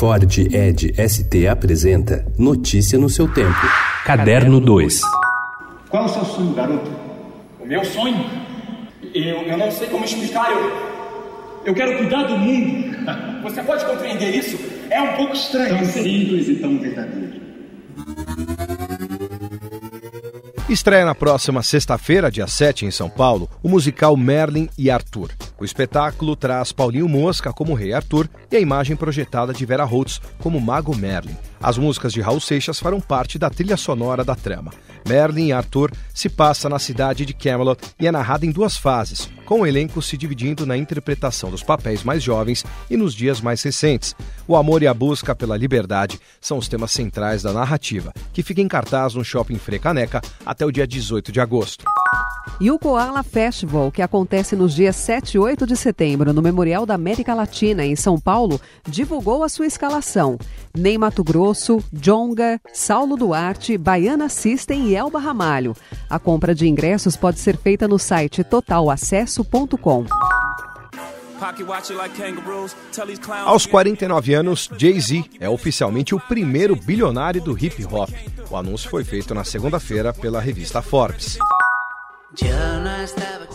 Ford Ed ST apresenta Notícia no seu tempo. Caderno 2. Qual é o seu sonho, garoto? O meu sonho? Eu, eu não sei como explicar. Eu, eu quero cuidar do mundo. Você pode compreender isso? É um pouco estranho. Tão simples e tão verdadeiro. Estreia na próxima sexta-feira, dia 7, em São Paulo, o musical Merlin e Arthur. O espetáculo traz Paulinho Mosca como Rei Arthur e a imagem projetada de Vera Holtz como Mago Merlin. As músicas de Raul Seixas farão parte da trilha sonora da trama. Merlin e Arthur se passa na cidade de Camelot e é narrada em duas fases, com o elenco se dividindo na interpretação dos papéis mais jovens e nos dias mais recentes. O amor e a busca pela liberdade são os temas centrais da narrativa, que fica em cartaz no Shopping Frecaneca até o dia 18 de agosto. E o Koala Festival, que acontece nos dias 7 e 8 de setembro no Memorial da América Latina, em São Paulo, divulgou a sua escalação. Ney Mato Grosso, Jonga, Saulo Duarte, Baiana System e Elba Ramalho. A compra de ingressos pode ser feita no site totalacesso.com. Aos 49 anos, Jay-Z é oficialmente o primeiro bilionário do hip hop. O anúncio foi feito na segunda-feira pela revista Forbes.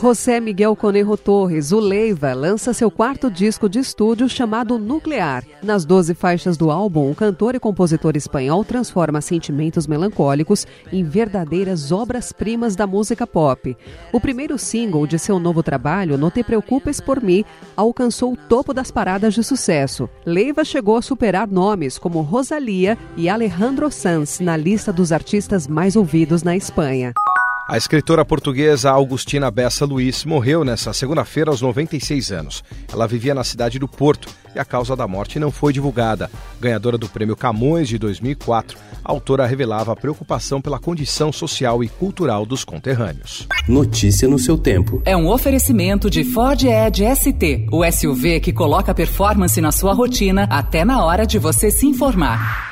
José Miguel Conejo Torres, o Leiva, lança seu quarto disco de estúdio chamado Nuclear. Nas 12 faixas do álbum, o cantor e compositor espanhol transforma sentimentos melancólicos em verdadeiras obras-primas da música pop. O primeiro single de seu novo trabalho, No Te Preocupes por Mim, alcançou o topo das paradas de sucesso. Leiva chegou a superar nomes como Rosalia e Alejandro Sanz na lista dos artistas mais ouvidos na Espanha. A escritora portuguesa Augustina Bessa Luiz morreu nesta segunda-feira aos 96 anos. Ela vivia na cidade do Porto e a causa da morte não foi divulgada. Ganhadora do Prêmio Camões de 2004, a autora revelava a preocupação pela condição social e cultural dos conterrâneos. Notícia no seu tempo. É um oferecimento de Ford Edge ST, o SUV que coloca performance na sua rotina até na hora de você se informar.